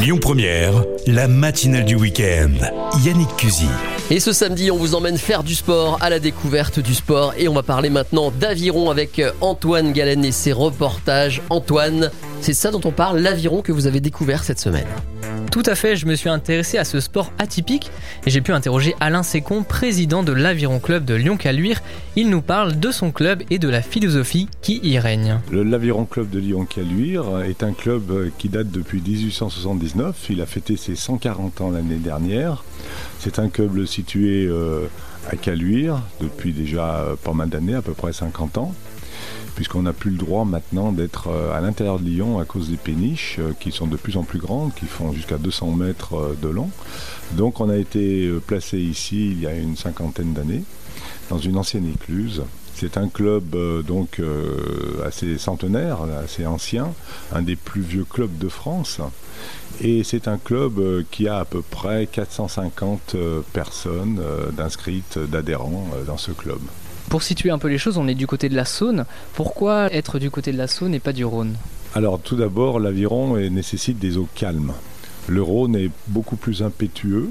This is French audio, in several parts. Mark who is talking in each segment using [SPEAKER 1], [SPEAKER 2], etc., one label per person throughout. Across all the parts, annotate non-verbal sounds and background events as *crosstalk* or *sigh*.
[SPEAKER 1] Lyon Première, la matinale du week-end. Yannick Cusy.
[SPEAKER 2] Et ce samedi, on vous emmène faire du sport, à la découverte du sport. Et on va parler maintenant d'aviron avec Antoine Galen et ses reportages. Antoine, c'est ça dont on parle, l'aviron que vous avez découvert cette semaine.
[SPEAKER 3] Tout à fait, je me suis intéressé à ce sport atypique et j'ai pu interroger Alain Sécon, président de l'Aviron Club de Lyon-Caluire. Il nous parle de son club et de la philosophie qui y règne.
[SPEAKER 4] L'Aviron Club de Lyon-Caluire est un club qui date depuis 1879. Il a fêté ses 140 ans l'année dernière. C'est un club situé euh, à Caluire depuis déjà pas mal d'années, à peu près 50 ans puisqu'on n'a plus le droit maintenant d'être euh, à l'intérieur de Lyon à cause des péniches euh, qui sont de plus en plus grandes, qui font jusqu'à 200 mètres euh, de long. Donc on a été placé ici il y a une cinquantaine d'années, dans une ancienne écluse. C'est un club donc assez centenaire, assez ancien, un des plus vieux clubs de France. Et c'est un club qui a à peu près 450 personnes d'inscrites, d'adhérents dans ce club.
[SPEAKER 3] Pour situer un peu les choses, on est du côté de la Saône. Pourquoi être du côté de la Saône et pas du Rhône?
[SPEAKER 4] Alors tout d'abord, l'aviron nécessite des eaux calmes. Le Rhône est beaucoup plus impétueux.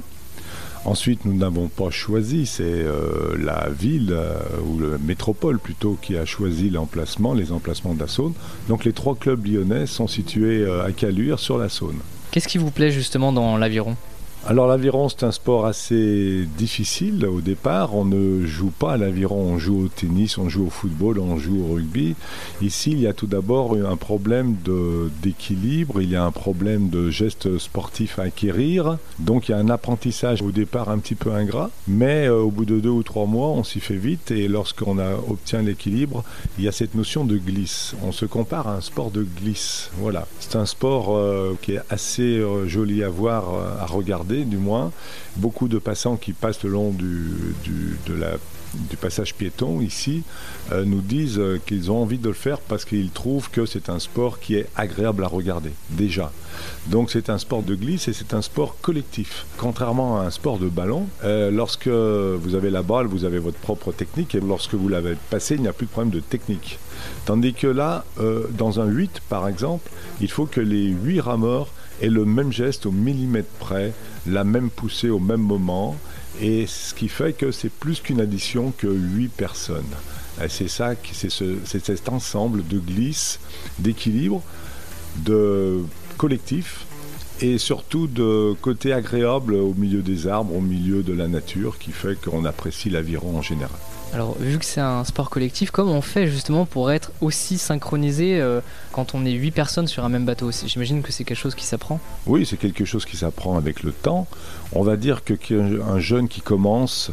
[SPEAKER 4] Ensuite, nous n'avons pas choisi, c'est euh, la ville euh, ou la métropole plutôt qui a choisi l'emplacement, les emplacements de la Saône. Donc les trois clubs lyonnais sont situés euh, à Caluire sur la Saône.
[SPEAKER 3] Qu'est-ce qui vous plaît justement dans l'aviron?
[SPEAKER 4] Alors l'aviron c'est un sport assez difficile au départ. On ne joue pas à l'aviron, on joue au tennis, on joue au football, on joue au rugby. Ici il y a tout d'abord un problème d'équilibre, il y a un problème de gestes sportifs à acquérir. Donc il y a un apprentissage au départ un petit peu ingrat, mais euh, au bout de deux ou trois mois on s'y fait vite et lorsqu'on obtient l'équilibre, il y a cette notion de glisse. On se compare à un sport de glisse. Voilà, c'est un sport euh, qui est assez euh, joli à voir, à regarder du moins, beaucoup de passants qui passent le long du, passage piéton ici euh, nous disent euh, qu'ils ont envie de le faire parce qu'ils trouvent que c'est un sport qui est agréable à regarder, déjà. Donc c'est un sport de glisse et c'est un sport collectif. Contrairement à un sport de ballon, euh, lorsque vous avez la balle, vous avez votre propre technique et lorsque vous l'avez passée, il n'y a plus de problème de technique. Tandis que là, dans un 8 par exemple, il faut que les 8 rameurs aient le même geste au millimètre près, la même poussée au même moment, et ce qui fait que c'est plus qu'une addition que 8 personnes. C'est ça, c'est cet ensemble de glisse, d'équilibre, de collectif et surtout de côté agréable au milieu des arbres, au milieu de la nature, qui fait qu'on apprécie l'aviron en général.
[SPEAKER 3] Alors, vu que c'est un sport collectif, comment on fait justement pour être aussi synchronisé euh, quand on est 8 personnes sur un même bateau? J'imagine que c'est quelque chose qui s'apprend
[SPEAKER 4] Oui, c'est quelque chose qui s'apprend avec le temps. On va dire que qu'un jeune qui commence,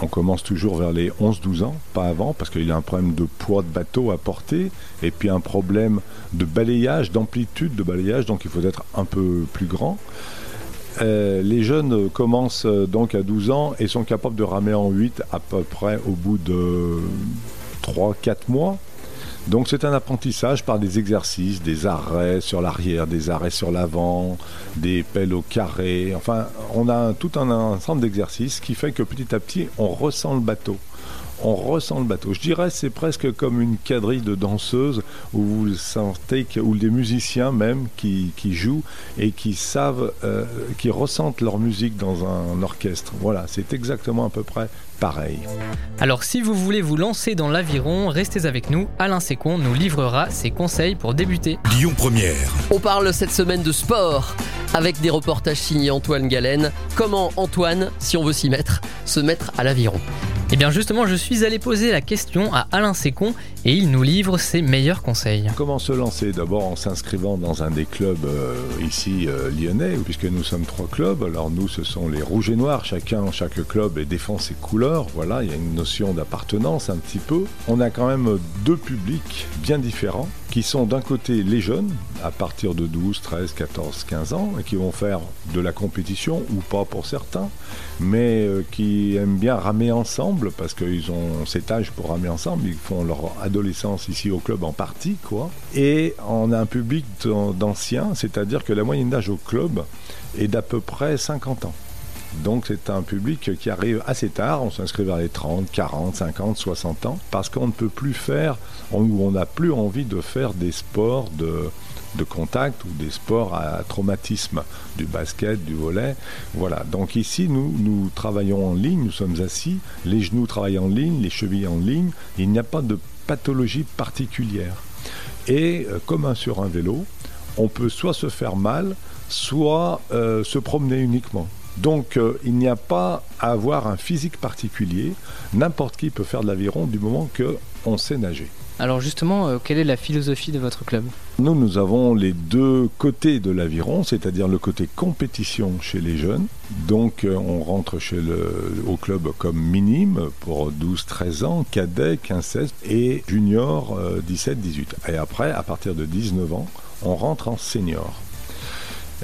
[SPEAKER 4] on commence toujours vers les 11-12 ans, pas avant, parce qu'il a un problème de poids de bateau à porter, et puis un problème de balayage, d'amplitude de balayage, donc il faut être un peu plus grand. Euh, les jeunes commencent euh, donc à 12 ans et sont capables de ramer en 8 à peu près au bout de 3-4 mois. Donc c'est un apprentissage par des exercices, des arrêts sur l'arrière, des arrêts sur l'avant, des pelles au carré. Enfin, on a tout un ensemble d'exercices qui fait que petit à petit, on ressent le bateau on ressent le bateau. Je dirais c'est presque comme une quadrille de danseuses où vous sentez que, ou des musiciens même qui, jouent et qui savent, euh, qui ressentent leur musique dans un orchestre. Voilà, c'est exactement à peu près pareil.
[SPEAKER 3] Alors si vous voulez vous lancer dans l'aviron, restez avec nous. Alain Sécon nous livrera ses conseils pour débuter.
[SPEAKER 1] Lyon Première.
[SPEAKER 2] On parle cette semaine de sport avec des reportages signés Antoine Galen. Comment Antoine, si on veut s'y mettre, se mettre à l'aviron?
[SPEAKER 3] Eh bien justement, je suis allé poser la question à Alain Sécon et il nous livre ses meilleurs conseils.
[SPEAKER 4] Comment se lancer D'abord en s'inscrivant dans un des clubs euh, ici euh, lyonnais, puisque nous sommes trois clubs. Alors nous, ce sont les rouges et noirs. Chacun, chaque club défend ses couleurs. Voilà, il y a une notion d'appartenance un petit peu. On a quand même deux publics bien différents qui sont d'un côté les jeunes, à partir de 12, 13, 14, 15 ans, et qui vont faire de la compétition, ou pas pour certains, mais euh, qui aiment bien ramer ensemble, parce qu'ils ont cet âge pour ramer ensemble, ils font leur adolescence ici au club en partie, quoi. Et on a un public d'anciens, c'est-à-dire que la moyenne d'âge au club est d'à peu près 50 ans. Donc c'est un public qui arrive assez tard, on s'inscrit vers les 30, 40, 50, 60 ans, parce qu'on ne peut plus faire, ou on n'a plus envie de faire des sports de contact ou des sports à traumatisme, du basket, du volet. Voilà. Donc ici, nous, nous travaillons en ligne, nous sommes assis, les genoux travaillent en ligne, les chevilles en ligne. Il n'y a pas de pathologie particulière. Et euh, comme sur un vélo, on peut soit se faire mal, soit euh, se promener uniquement. Donc euh, il n'y a pas à avoir un physique particulier. N'importe qui peut faire de l'aviron du moment qu'on sait nager.
[SPEAKER 3] Alors justement, euh, quelle est la philosophie de votre club?
[SPEAKER 4] Nous, nous avons les deux côtés de l'aviron, c'est-à-dire le côté compétition chez les jeunes. Donc on rentre chez le, au club comme minime pour 12-13 ans, cadet 15-16 et junior 17-18. Et après, à partir de 19 ans, on rentre en senior.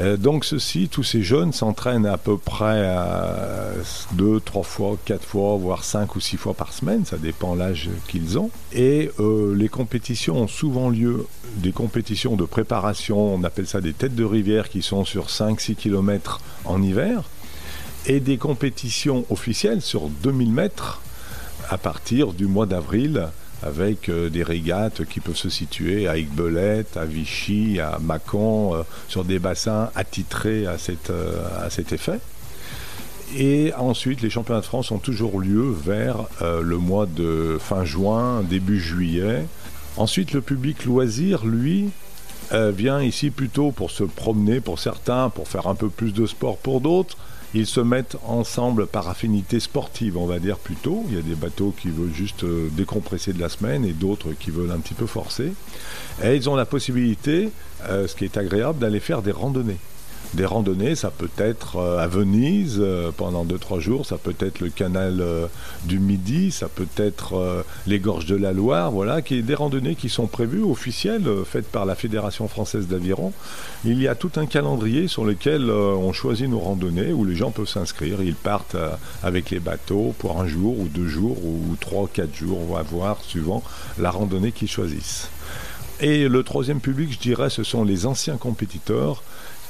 [SPEAKER 4] Euh, donc ceci, tous ces jeunes s'entraînent à peu près à deux, trois fois, quatre fois, voire cinq ou six fois par semaine, ça dépend l'âge qu'ils ont. Et euh, les compétitions ont souvent lieu, des compétitions de préparation, on appelle ça des têtes de rivière qui sont sur 5-6 km en hiver, et des compétitions officielles sur 2000 mètres à partir du mois d'avril avec euh, des régates qui peuvent se situer à Aiguebelette, à Vichy, à Mâcon, euh, sur des bassins attitrés euh, à cet effet. Et ensuite, les championnats de France ont toujours lieu vers le mois de fin juin, début juillet. Ensuite, le public loisir, lui, vient ici plutôt pour se promener pour certains, pour faire un peu plus de sport pour d'autres ils se mettent ensemble par affinité sportive, on va dire plutôt. Il y a des bateaux qui veulent juste euh, décompresser de la semaine et d'autres qui veulent un petit peu forcer. Et ils ont la possibilité, euh, ce qui est agréable, d'aller faire des randonnées. Des randonnées, ça peut être euh, à Venise euh, pendant 2-3 jours, ça peut être le canal euh, du Midi, ça peut être les gorges de la Loire, voilà, qui des randonnées qui sont prévues, officielles, faites par la Fédération française d'aviron. Il y a tout un calendrier sur lequel on choisit nos randonnées où les gens peuvent s'inscrire. Ils partent avec les bateaux pour un jour ou deux jours ou trois, quatre jours, on va voir, suivant la randonnée qu'ils choisissent. Et le troisième public, je dirais, ce sont les anciens compétiteurs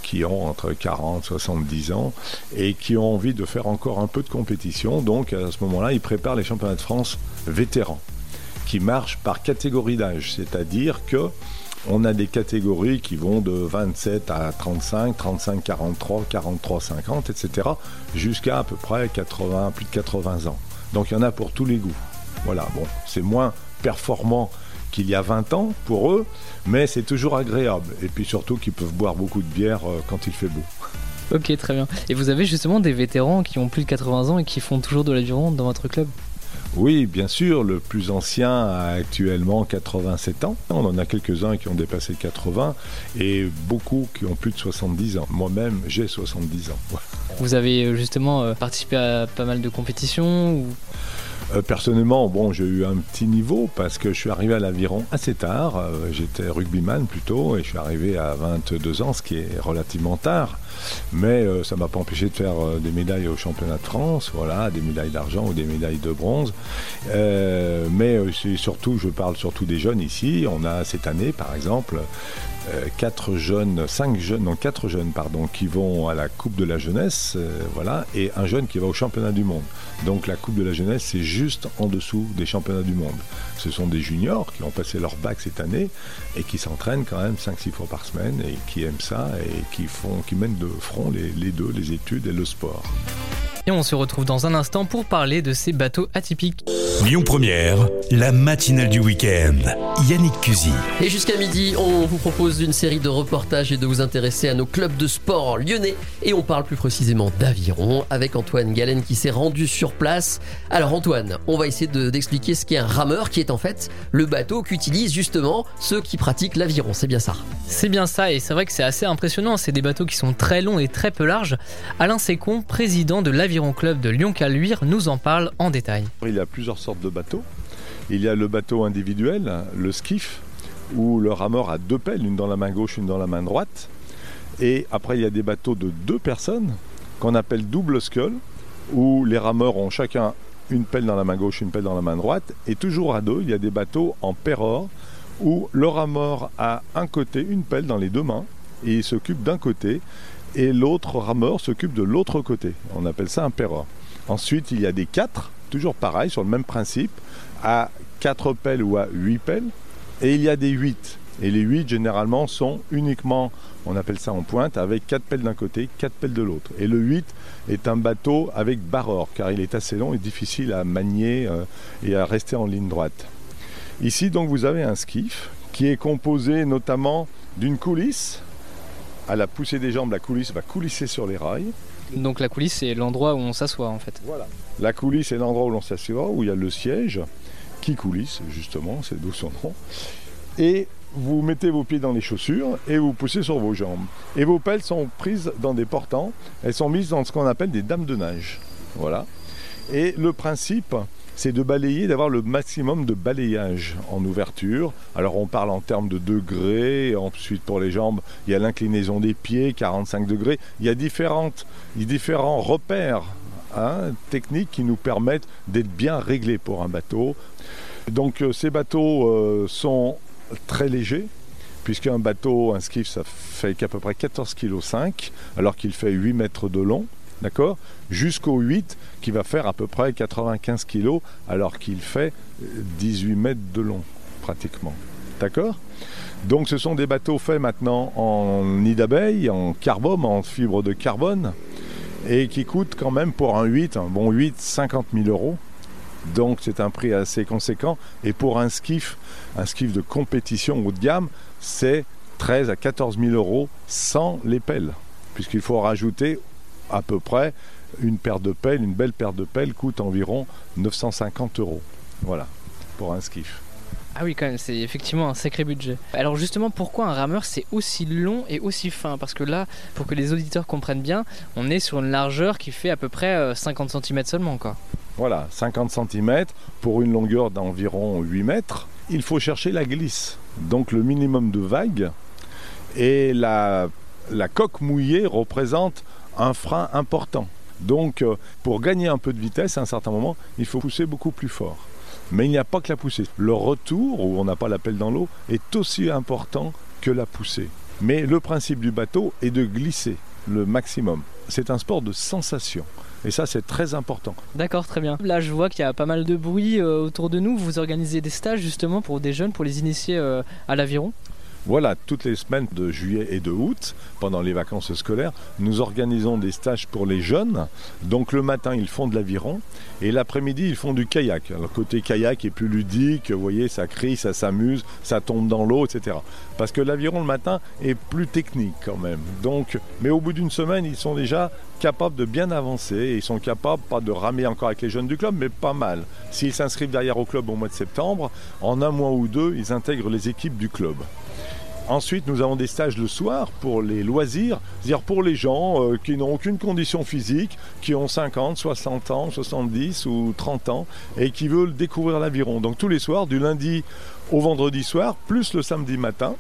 [SPEAKER 4] qui ont entre 40 et 70 ans et qui ont envie de faire encore un peu de compétition. Donc à ce moment-là, ils préparent les championnats de France vétérans qui marchent par catégorie d'âge, c'est-à-dire que on a des catégories qui vont de 27 à 35, 35, 43, 43, 50, etc., jusqu'à à peu près 80, plus de 80 ans. Donc il y en a pour tous les goûts. Voilà, bon, c'est moins performant qu'il y a 20 ans pour eux, mais c'est toujours agréable. Et puis surtout qu'ils peuvent boire beaucoup de bière euh, quand il fait beau. *laughs*
[SPEAKER 3] Ok, très bien. Et vous avez justement des vétérans qui ont plus de 80 ans et qui font toujours de l'aviron dans votre club?
[SPEAKER 4] Oui, bien sûr, le plus ancien a actuellement 87 ans. On en a quelques-uns qui ont dépassé 80 et beaucoup qui ont plus de 70 ans. Moi-même, j'ai 70 ans.
[SPEAKER 3] Vous avez euh, justement euh, participé à pas mal de compétitions ou...
[SPEAKER 4] Euh, personnellement, bon, j'ai eu un petit niveau parce que je suis arrivé à l'aviron assez tard. Euh, j'étais rugbyman plutôt et je suis arrivé à 22 ans, ce qui est relativement tard. Mais euh, ça m'a pas empêché de faire des médailles au championnat de France, voilà, des médailles d'argent ou des médailles de bronze. mais surtout, je parle surtout des jeunes ici. On a cette année, par exemple, quatre jeunes, cinq jeunes, non quatre jeunes pardon, qui vont à la Coupe de la jeunesse, voilà, et un jeune qui va au championnat du monde. Donc la Coupe de la jeunesse, c'est juste en dessous des championnats du monde. Ce sont des juniors qui ont passé leur bac cette année et qui s'entraînent quand même 5-6 fois par semaine et qui aiment ça et qui, font, qui mènent de front les deux, les études et le sport.
[SPEAKER 3] Et on se retrouve dans un instant pour parler de ces bateaux atypiques.
[SPEAKER 1] Lyon Première, la matinale du week-end. Yannick Cusy.
[SPEAKER 2] Et jusqu'à midi, on vous propose une série de reportages et de vous intéresser à nos clubs de sport lyonnais. Et on parle plus précisément d'aviron avec Antoine Galen qui s'est rendu sur place. Alors Antoine, on va essayer d'expliquer ce qu'est un rameur qui est en fait le bateau qu'utilisent justement ceux qui pratiquent l'aviron. C'est bien ça
[SPEAKER 3] C'est bien ça et c'est vrai que c'est assez impressionnant. C'est des bateaux qui sont très longs et très peu larges. Alain Sécon, président de l'aviron Club de Lyon-Caluire nous en parle en détail.
[SPEAKER 4] Il y a plusieurs sortes de bateaux. Il y a le bateau individuel, le skiff, où le rameur a deux pelles, une dans la main gauche, une dans la main droite. Et après, il y a des bateaux de deux personnes qu'on appelle double scull, où les rameurs ont chacun une pelle dans la main gauche, une pelle dans la main droite. Et toujours à deux, il y a des bateaux en péror, où le rameur a un côté une pelle dans les deux mains, et il s'occupe d'un côté, et l'autre rameur s'occupe de l'autre côté. On appelle ça un perreur. Ensuite, il y a des quatre, toujours pareil, sur le même principe, à quatre pelles ou à huit pelles. Et il y a des huit. Et les 8 généralement sont uniquement, on appelle ça en pointe, avec 4 pelles d'un côté, 4 pelles de l'autre. Et le 8 est un bateau avec barreur, car il est assez long et difficile à manier euh, et à rester en ligne droite. Ici donc vous avez un skiff qui est composé notamment d'une coulisse. À la poussée des jambes, la coulisse va coulisser sur les rails.
[SPEAKER 3] Donc la coulisse, c'est l'endroit où on s'assoit en fait.
[SPEAKER 4] Voilà. La coulisse est l'endroit où l'on s'assoit, où il y a le siège qui coulisse, justement, c'est d'où son nom. Et vous mettez vos pieds dans les chaussures et vous poussez sur vos jambes. Et vos pelles sont prises dans des portants, elles sont mises dans ce qu'on appelle des dames de nage. Voilà. Et le principe, c'est de balayer, d'avoir le maximum de balayage en ouverture. Alors on parle en termes de degrés, ensuite pour les jambes, il y a l'inclinaison des pieds, 45 degrés. Il y a différents repères hein, techniques qui nous permettent d'être bien réglés pour un bateau. Donc euh, ces bateaux euh, sont très légers, puisqu'un bateau, un skiff, ça fait qu'à peu près 14 kg 5, alors qu'il fait 8 mètres de long d'accord Jusqu'au 8 qui va faire à peu près 95 kg alors qu'il fait 18 mètres de long pratiquement. D'accord Donc ce sont des bateaux faits maintenant en nid d'abeille, en carbone, en fibre de carbone et qui coûtent quand même pour un 8, un bon 8, 50 000 euros. Donc c'est un prix assez conséquent. Et pour un skiff, un skiff de compétition haut de gamme, c'est 13 à 14 000 euros sans les pelles. Puisqu'il faut rajouter à peu près une paire de pelles, une belle paire de pelles coûte environ 950 euros. Voilà, pour un skiff.
[SPEAKER 3] Ah oui, quand même, c'est effectivement un sacré budget. Alors justement, pourquoi un rameur c'est aussi long et aussi fin? Parce que là, pour que les auditeurs comprennent bien, on est sur une largeur qui fait à peu près 50 euh, cm seulement. Quoi.
[SPEAKER 4] Voilà, 50 cm pour une longueur d'environ 8 mètres. Il faut chercher la glisse, donc le minimum de vagues. Et la, la coque mouillée représente un frein important. Donc, euh, pour gagner un peu de vitesse à un certain moment, il faut pousser beaucoup plus fort. Mais il n'y a pas que la poussée. Le retour, où on n'a pas la pelle dans l'eau, est aussi important que la poussée. Mais le principe du bateau est de glisser le maximum. C'est un sport de sensation. Et ça, c'est très important.
[SPEAKER 3] D'accord, très bien. Là, je vois qu'il y a pas mal de bruit euh, autour de nous. Vous organisez des stages justement pour des jeunes, pour les initier euh, à l'aviron
[SPEAKER 4] voilà, toutes les semaines de juillet et de août, pendant les vacances scolaires, nous organisons des stages pour les jeunes. Donc le matin, ils font de l'aviron et l'après-midi, ils font du kayak. Le côté kayak est plus ludique, vous voyez, ça crie, ça s'amuse, ça tombe dans l'eau, etc. Parce que l'aviron le matin est plus technique quand même. Mais au bout d'une semaine, ils sont déjà capables de bien avancer et ils sont capables, pas de ramer encore avec les jeunes du club, mais pas mal. S'ils s'inscrivent derrière au club au mois de septembre, en un mois ou deux, ils intègrent les équipes du club. Ensuite, nous avons des stages le soir pour les loisirs, c'est-à-dire pour les gens euh, qui n'ont aucune condition physique, qui ont 50, 60 ans, 70 ou 30 ans et qui veulent découvrir l'aviron. Donc tous les soirs, du lundi au vendredi soir, plus le samedi matin.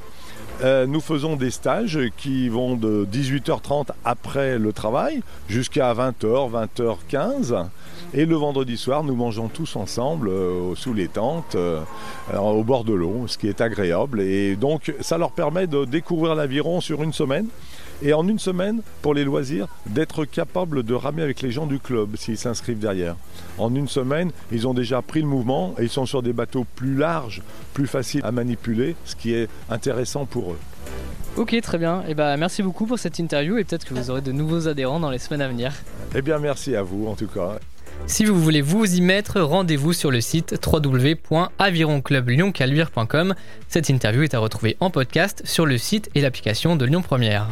[SPEAKER 4] Euh, nous faisons des stages qui vont de 18h30 après le travail jusqu'à 20h, 20h15. Et le vendredi soir, nous mangeons tous ensemble euh, sous les tentes, euh, au bord de l'eau, ce qui est agréable. Et donc, ça leur permet de découvrir l'aviron sur une semaine. Et en une semaine, pour les loisirs, d'être capable de ramer avec les gens du club s'ils s'inscrivent derrière. En une semaine, ils ont déjà pris le mouvement et ils sont sur des bateaux plus larges, plus faciles à manipuler, ce qui est intéressant pour eux.
[SPEAKER 3] Ok, très bien. Et eh ben, merci beaucoup pour cette interview et peut-être que vous aurez de nouveaux adhérents dans les semaines à venir.
[SPEAKER 4] Eh bien, merci à vous en tout cas.
[SPEAKER 3] Si vous voulez vous y mettre, rendez-vous sur le site www.avironclublyoncaluire.com. Cette interview est à retrouver en podcast sur le site et l'application de Lyon Première.